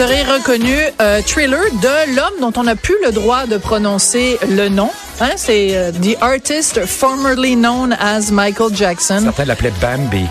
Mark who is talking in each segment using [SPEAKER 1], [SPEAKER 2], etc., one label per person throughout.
[SPEAKER 1] Vous aurez reconnu euh, Thriller de l'homme dont on n'a plus le droit de prononcer le nom. Hein, c'est euh, The Artist formerly known as Michael Jackson.
[SPEAKER 2] Certains l'appelaient Bambi.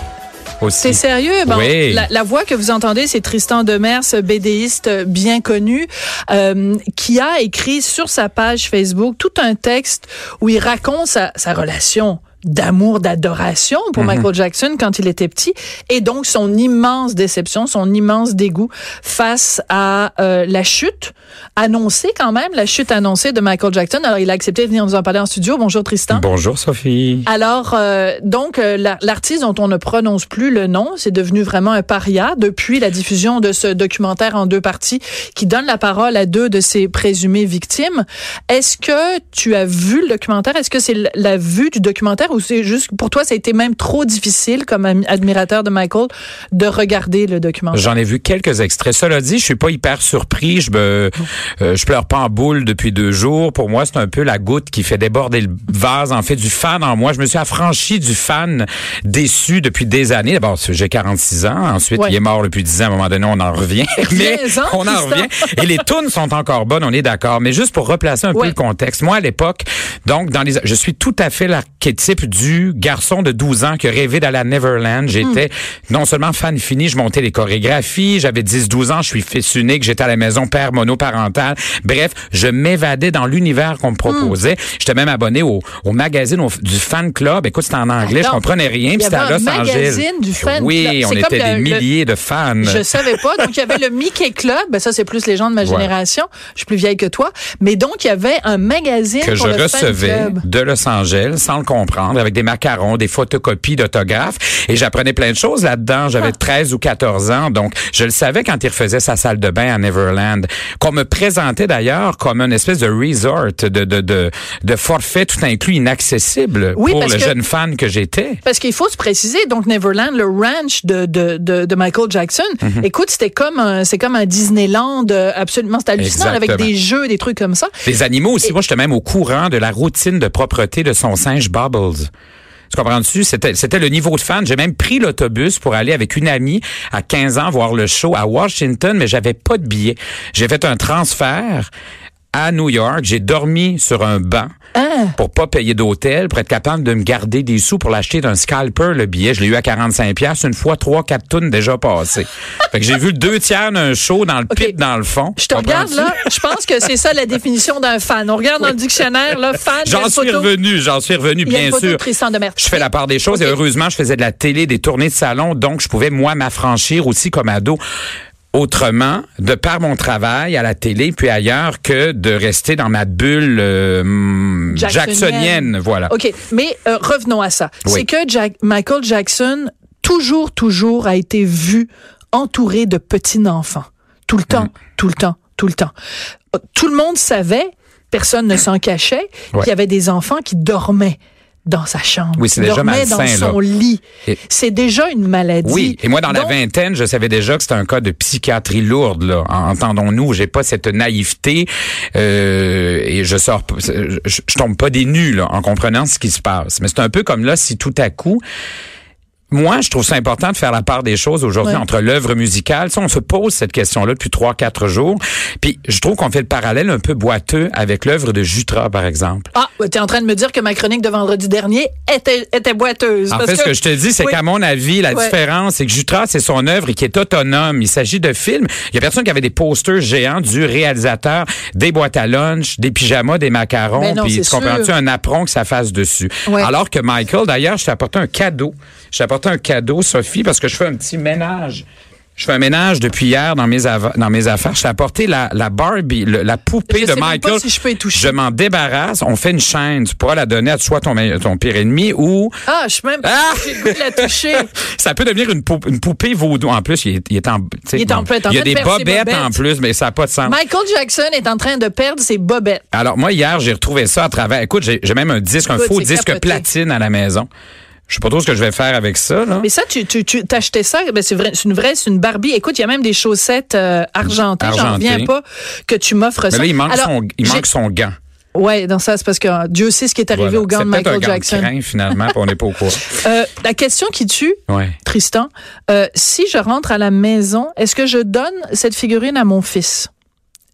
[SPEAKER 2] Aussi.
[SPEAKER 1] C'est sérieux? Bon,
[SPEAKER 2] Oui.
[SPEAKER 1] la, la voix que vous entendez, c'est Tristan Demers, bédéiste bien connu, euh, qui a écrit sur sa page Facebook tout un texte où il raconte sa, sa relation d'amour, d'adoration
[SPEAKER 2] Mhm.
[SPEAKER 1] pour Michael Jackson quand il était petit, et donc son immense déception, son immense dégoût face à euh, la chute annoncée quand même, la chute annoncée de Michael Jackson. Alors il a accepté de venir nous en parler en studio. Bonjour Tristan.
[SPEAKER 2] Bonjour Sophie.
[SPEAKER 1] Alors, euh, donc, euh, la- l'artiste dont on ne prononce plus le nom, c'est devenu vraiment un paria depuis la diffusion de ce documentaire en deux parties qui donne la parole à deux de ses présumées victimes. Est-ce que tu as vu le documentaire? Est-ce que c'est la vue du documentaire ou c'est juste, pour toi, ça a été même trop difficile comme admirateur de Michael de regarder le documentaire?
[SPEAKER 2] J'en ai vu quelques extraits. Cela dit, je suis pas hyper surpris. Je me, euh, je pleure pas en boule depuis deux jours. Pour moi, c'est un peu la goutte qui fait déborder le vase. En fait, du fan en moi. Je me suis affranchi du fan déçu depuis des années. D'abord, j'ai 46 ans. Ensuite,
[SPEAKER 1] Ouais.
[SPEAKER 2] il est mort depuis 10 ans. À un moment donné, on en revient. Mais
[SPEAKER 1] Reviens-en,
[SPEAKER 2] on en revient. Et les tunes sont encore bonnes. On est d'accord. Mais juste pour replacer un
[SPEAKER 1] Ouais.
[SPEAKER 2] peu le contexte. Moi, à l'époque, donc, dans les, je suis tout à fait l'archétype du garçon de 12 ans qui rêvé d'aller à Neverland. J'étais
[SPEAKER 1] Hmm.
[SPEAKER 2] non seulement fan fini, je montais les chorégraphies. J'avais 10-12 ans. Je suis fils unique. J'étais à la maison père monoparental. Bref, je m'évadais dans l'univers qu'on me proposait. J'étais même abonné au, au magazine au- du fan club. Écoute, c'était en anglais. je
[SPEAKER 1] Attends,
[SPEAKER 2] comprenais rien. Puis c'était à Los Angeles.
[SPEAKER 1] du fan
[SPEAKER 2] oui,
[SPEAKER 1] club.
[SPEAKER 2] on était des
[SPEAKER 1] le-
[SPEAKER 2] milliers de fans.
[SPEAKER 1] Je savais pas. Donc, il y avait le Mickey Club. Ben, ça, c'est plus les gens de ma
[SPEAKER 2] Ouais.
[SPEAKER 1] génération. Je suis plus vieille que toi. Mais donc, il y avait un magazine
[SPEAKER 2] que
[SPEAKER 1] pour
[SPEAKER 2] je
[SPEAKER 1] le fan
[SPEAKER 2] recevais
[SPEAKER 1] club.
[SPEAKER 2] de Los Angeles sans le comprendre, avec des macarons, des photocopies d'autographes. Et j'apprenais plein de choses là-dedans. J'avais
[SPEAKER 1] Ah.
[SPEAKER 2] 13 ou 14 ans. Donc, je le savais quand il refaisait sa salle de bain à Neverland. Qu'on me présentait d'ailleurs comme une espèce de resort, de, de, de, de forfait tout inclus inaccessible
[SPEAKER 1] Oui,
[SPEAKER 2] pour le
[SPEAKER 1] que-
[SPEAKER 2] jeune fan que j'étais.
[SPEAKER 1] Parce qu'il faut se préciser, donc Neverland, le ranch de, de, de, de Michael Jackson,
[SPEAKER 2] Mhm.
[SPEAKER 1] écoute, c'était comme un, c'est comme un Disneyland euh, absolument, c'était hallucinant avec des jeux, des trucs comme ça.
[SPEAKER 2] Les animaux aussi. Moi, j'étais même au courant de la routine de propreté de son singe Bubbles. Tu comprends-tu? C'était, c'était le niveau de fan. J'ai même pris l'autobus pour aller avec une amie à 15 ans voir le show à Washington, mais j'avais pas de billet. J'ai fait un transfert à New York. J'ai dormi sur un banc
[SPEAKER 1] Ah.
[SPEAKER 2] pour pas payer d'hôtel, pour être capable de me garder des sous pour l'acheter d'un scalper, le billet. Je l'ai eu à 45 pièces une fois, trois, quatre tonnes déjà passées. fait que j'ai vu deux tiers d'un show dans le
[SPEAKER 1] OK.
[SPEAKER 2] pit, dans le fond.
[SPEAKER 1] Je te regarde là, je pense que c'est ça la définition d'un fan. On regarde dans le dictionnaire, là, fan,
[SPEAKER 2] J'en suis
[SPEAKER 1] photo-
[SPEAKER 2] revenu, j'en suis revenu,
[SPEAKER 1] il y a une
[SPEAKER 2] bien
[SPEAKER 1] photo
[SPEAKER 2] sûr. Je fais la part des choses et heureusement, je faisais de la télé, des tournées de salon, donc je pouvais, moi, m'affranchir aussi comme ado. Autrement, de par mon travail à la télé puis ailleurs, que de rester dans ma bulle euh, hum,
[SPEAKER 1] Jacksonienne.
[SPEAKER 2] jacksonienne. Voilà.
[SPEAKER 1] OK, mais euh, revenons à ça.
[SPEAKER 2] Oui.
[SPEAKER 1] C'est que Jack- Michael Jackson, toujours, toujours, a été vu entouré de petits-enfants. Tout le temps,
[SPEAKER 2] Mm.
[SPEAKER 1] tout le temps, tout le temps. Euh, Tout le monde savait, personne ne s'en cachait,
[SPEAKER 2] Ouais.
[SPEAKER 1] qu'il y avait des enfants qui dormaient dans sa chambre.
[SPEAKER 2] Oui, c'est déjà
[SPEAKER 1] dormaient dans
[SPEAKER 2] malsain,
[SPEAKER 1] son
[SPEAKER 2] là.
[SPEAKER 1] lit.
[SPEAKER 2] Et-
[SPEAKER 1] C'est déjà une maladie.
[SPEAKER 2] Oui, et moi dans la vingtaine, je savais déjà que c'était un cas de psychiatrie lourde. Là, entendons-nous, j'ai pas cette naïveté euh, et je sors, je, je tombe pas des nues là, en comprenant ce qui se passe. Mais c'est un peu comme là, si tout à coup. Moi, je trouve ça important de faire la part des choses aujourd'hui
[SPEAKER 1] Ouais.
[SPEAKER 2] entre l'œuvre musicale. Ça, on se pose cette question-là depuis trois, quatre jours. Puis, je trouve qu'on fait le parallèle un peu boiteux avec l'œuvre de Jutra, par exemple.
[SPEAKER 1] Ah, tu es en train de me dire que ma chronique de vendredi dernier était, était boiteuse.
[SPEAKER 2] En
[SPEAKER 1] parce
[SPEAKER 2] fait, ce que je te dis, c'est
[SPEAKER 1] Oui.
[SPEAKER 2] qu'à mon avis, la
[SPEAKER 1] Ouais.
[SPEAKER 2] différence, c'est que Jutra, c'est son œuvre et qui est autonome. Il s'agit de films. Il y a personne qui avait des posters géants du réalisateur, des boîtes à lunch, des pyjamas, des macarons,
[SPEAKER 1] Ben non,
[SPEAKER 2] puis tu comprends-tu, un apron que ça fasse dessus.
[SPEAKER 1] Ouais.
[SPEAKER 2] Alors que Michael, d'ailleurs, je t'ai apporté un cadeau. Je t'ai apporté un cadeau, Sophie, parce que je fais un petit ménage Je fais un ménage depuis hier dans mes, dans mes affaires. Je t'ai apporté la, la Barbie, le- la poupée
[SPEAKER 1] Je
[SPEAKER 2] de
[SPEAKER 1] sais même
[SPEAKER 2] Michael.
[SPEAKER 1] pas si je peux y toucher.
[SPEAKER 2] Je m'en débarrasse. On fait une chaîne. Tu pourras la donner à soit ton, ton pire ennemi ou
[SPEAKER 1] Ah, je suis même pas
[SPEAKER 2] Ah!
[SPEAKER 1] j'ai le goût de la toucher.
[SPEAKER 2] ça peut devenir une, pou- une poupée vaudou. En plus, il est, il est en,
[SPEAKER 1] Il est en-
[SPEAKER 2] bon,
[SPEAKER 1] en
[SPEAKER 2] il y a
[SPEAKER 1] train de
[SPEAKER 2] des bobettes,
[SPEAKER 1] bobettes.
[SPEAKER 2] en plus, mais ça n'a pas de sens.
[SPEAKER 1] Michael Jackson est en train de perdre ses bobettes.
[SPEAKER 2] Alors moi hier, j'ai retrouvé ça à travers. Écoute, j'ai même un disque, un faux disque
[SPEAKER 1] capoté.
[SPEAKER 2] platine à la maison. Je sais pas trop ce que je vais faire avec ça. Là.
[SPEAKER 1] Mais ça, tu, tu, tu t'achetais ça, ben c'est vrai, c'est une vraie, c'est une Barbie. Écoute, il y a même des chaussettes euh, argentées. J'en reviens pas que tu m'offres
[SPEAKER 2] Mais
[SPEAKER 1] ça.
[SPEAKER 2] là, il manque
[SPEAKER 1] Alors,
[SPEAKER 2] son, il
[SPEAKER 1] j'ai-
[SPEAKER 2] manque son gant.
[SPEAKER 1] Ouais, dans ça, c'est parce que euh, Dieu sait ce qui est arrivé
[SPEAKER 2] Voilà.
[SPEAKER 1] au gant de Michael
[SPEAKER 2] un gant
[SPEAKER 1] Jackson.
[SPEAKER 2] de crin, finalement, on n'est pas au courant.
[SPEAKER 1] Euh, la question qui tue,
[SPEAKER 2] Ouais.
[SPEAKER 1] Tristan, euh, si je rentre à la maison, est-ce que je donne cette figurine à mon fils?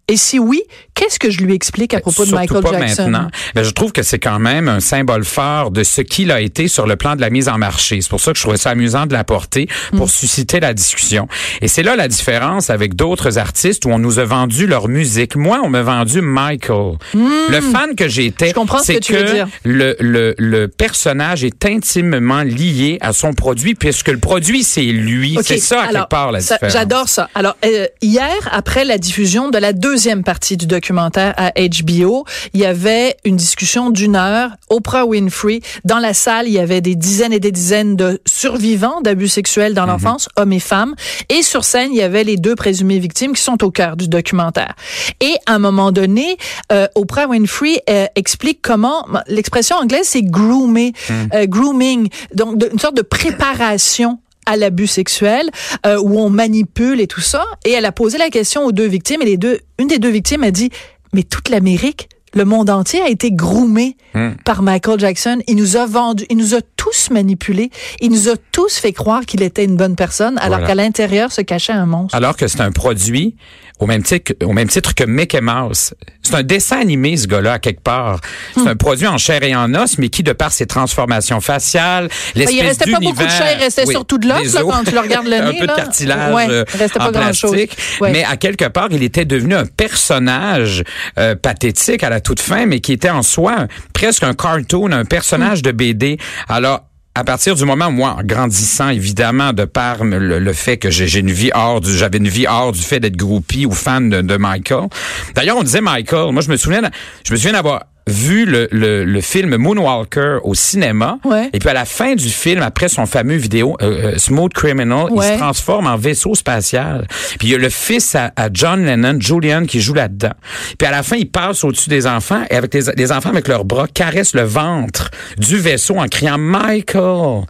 [SPEAKER 1] Et si oui, qu'est-ce que je lui explique à propos de Michael
[SPEAKER 2] pas
[SPEAKER 1] Jackson?
[SPEAKER 2] maintenant. Mais je trouve que c'est quand même un symbole fort de ce qu'il a été sur le plan de la mise en marché. C'est pour ça que je trouvais ça amusant de l'apporter
[SPEAKER 1] Mm.
[SPEAKER 2] pour susciter la discussion. Et c'est là la différence avec d'autres artistes où on nous a vendu leur musique. Moi, on m'a vendu Michael. Le fan que j'étais,
[SPEAKER 1] Mm. Je comprends ce
[SPEAKER 2] c'est
[SPEAKER 1] que tu veux dire.
[SPEAKER 2] le, le, le personnage est intimement lié à son produit puisque le produit, c'est lui.
[SPEAKER 1] OK.
[SPEAKER 2] C'est ça, à
[SPEAKER 1] Alors,
[SPEAKER 2] quelque part, la
[SPEAKER 1] ça,
[SPEAKER 2] différence.
[SPEAKER 1] J'adore ça. Alors, euh, hier, après la diffusion de la deuxième partie du documentaire à HBO, il y avait une discussion d'une heure. Oprah Winfrey, dans la salle, il y avait des dizaines et des dizaines de survivants d'abus sexuels
[SPEAKER 2] Mhm.
[SPEAKER 1] dans l'enfance, hommes et femmes. Et sur scène, il y avait les deux présumées victimes qui sont au cœur du documentaire. Et à un moment donné, euh, Oprah Winfrey euh, explique comment, l'expression anglaise, c'est groomer,
[SPEAKER 2] Mhm.
[SPEAKER 1] euh, grooming, donc de- une sorte de préparation à l'abus sexuel euh, où on manipule et tout ça et elle a posé la question aux deux victimes et les deux une des deux victimes a dit mais toute l'Amérique le monde entier a été groomé par Michael Jackson. Il nous a vendu, il nous a tous manipulés. Il nous a tous fait croire qu'il était une bonne personne, alors
[SPEAKER 2] Voilà.
[SPEAKER 1] qu'à l'intérieur se cachait un monstre.
[SPEAKER 2] Alors que c'est un produit au même titre, que- au même titre que Mickey Mouse. C'est un dessin animé, ce gars-là, à quelque part. C'est
[SPEAKER 1] Hmm.
[SPEAKER 2] un produit en chair et en os, mais qui, de par ses transformations faciales, l'espèce
[SPEAKER 1] Ben, il restait pas beaucoup de chair, il restait
[SPEAKER 2] Oui,
[SPEAKER 1] surtout de l'os, quand tu le regardes le
[SPEAKER 2] un
[SPEAKER 1] nez,
[SPEAKER 2] peu
[SPEAKER 1] là.
[SPEAKER 2] de cartilage
[SPEAKER 1] Ouais,
[SPEAKER 2] euh,
[SPEAKER 1] restait pas
[SPEAKER 2] en
[SPEAKER 1] grand-chose.
[SPEAKER 2] plastique.
[SPEAKER 1] Ouais.
[SPEAKER 2] Mais à quelque part, il était devenu un personnage euh, pathétique à la toute fin, mais qui était en soi un- presque un cartoon, un personnage de BD. Alors, à partir du moment moi, en grandissant, évidemment, de par le, fait que j'ai une vie hors du, j'avais une vie hors du fait d'être groupie ou fan de, de Michael. D'ailleurs, on disait Michael. Moi, je me souviens, je me souviens d'avoir vu le, le, le film Moonwalker au cinéma.
[SPEAKER 1] Ouais.
[SPEAKER 2] Et puis à la fin du film, après son fameux vidéo euh, euh, Smooth Criminal, il se transforme en vaisseau spatial. Puis il y a le fils à, à John Lennon, Julian, qui joue là-dedans. Puis à la fin, il passe au-dessus des enfants et avec les, les enfants avec leurs bras caressent le ventre du vaisseau en criant Michael.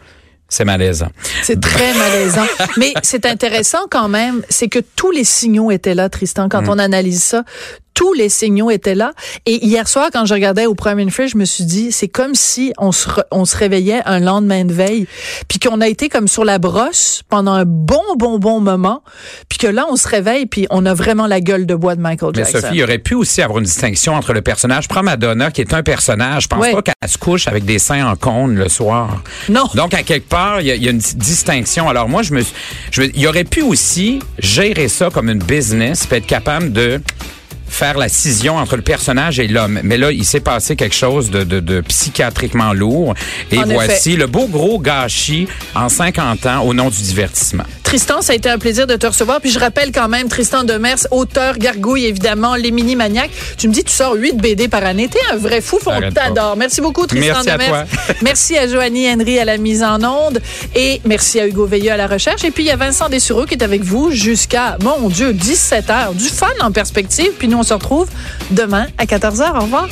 [SPEAKER 2] C'est malaisant.
[SPEAKER 1] C'est très malaisant. Mais c'est intéressant quand même, c'est que tous les signaux étaient là, Tristan,
[SPEAKER 2] Mm.
[SPEAKER 1] quand on analyse ça. Tous les signaux étaient là. Et hier soir, quand je regardais au Prime Winfrey, je me suis dit, c'est comme si on se, re- on se réveillait un lendemain de veille, puis qu'on a été comme sur la brosse pendant un bon, bon, bon moment, puis que là, on se réveille, puis on a vraiment la gueule de bois de Michael
[SPEAKER 2] Mais
[SPEAKER 1] Jackson.
[SPEAKER 2] Sophie, il y aurait pu aussi avoir une distinction entre le personnage. Prends Madonna, qui est un personnage. Je pense pas qu'elle se couche avec des seins en cône le soir.
[SPEAKER 1] Non.
[SPEAKER 2] Donc, à quelque part, il y, a- il y a une di- distinction. Alors, moi, je me, je il aurait pu aussi gérer ça comme une business, puis être capable de faire la scission entre le personnage et l'homme. Mais là, il s'est passé quelque chose de, de, de psychiatriquement lourd. Et
[SPEAKER 1] En
[SPEAKER 2] voici le beau gros gâchis en 50 ans au nom du divertissement.
[SPEAKER 1] Tristan, ça a été un plaisir de te recevoir. Puis je rappelle quand même, Tristan Demers, auteur, gargouille, évidemment, les mini maniaques. Tu me dis, tu sors 8 BD par année. T'es un vrai fou, on t'adore. Merci beaucoup, Tristan
[SPEAKER 2] Merci à
[SPEAKER 1] Demers.
[SPEAKER 2] toi.
[SPEAKER 1] merci à Joanie Henry à la mise en onde. Et merci à Hugo Veilleux à la recherche. Et puis, il y a Vincent Dessureau qui est avec vous jusqu'à, mon Dieu, 17 heures. Du fun en perspective. Puis nous, on se retrouve demain à 14 h. Au revoir.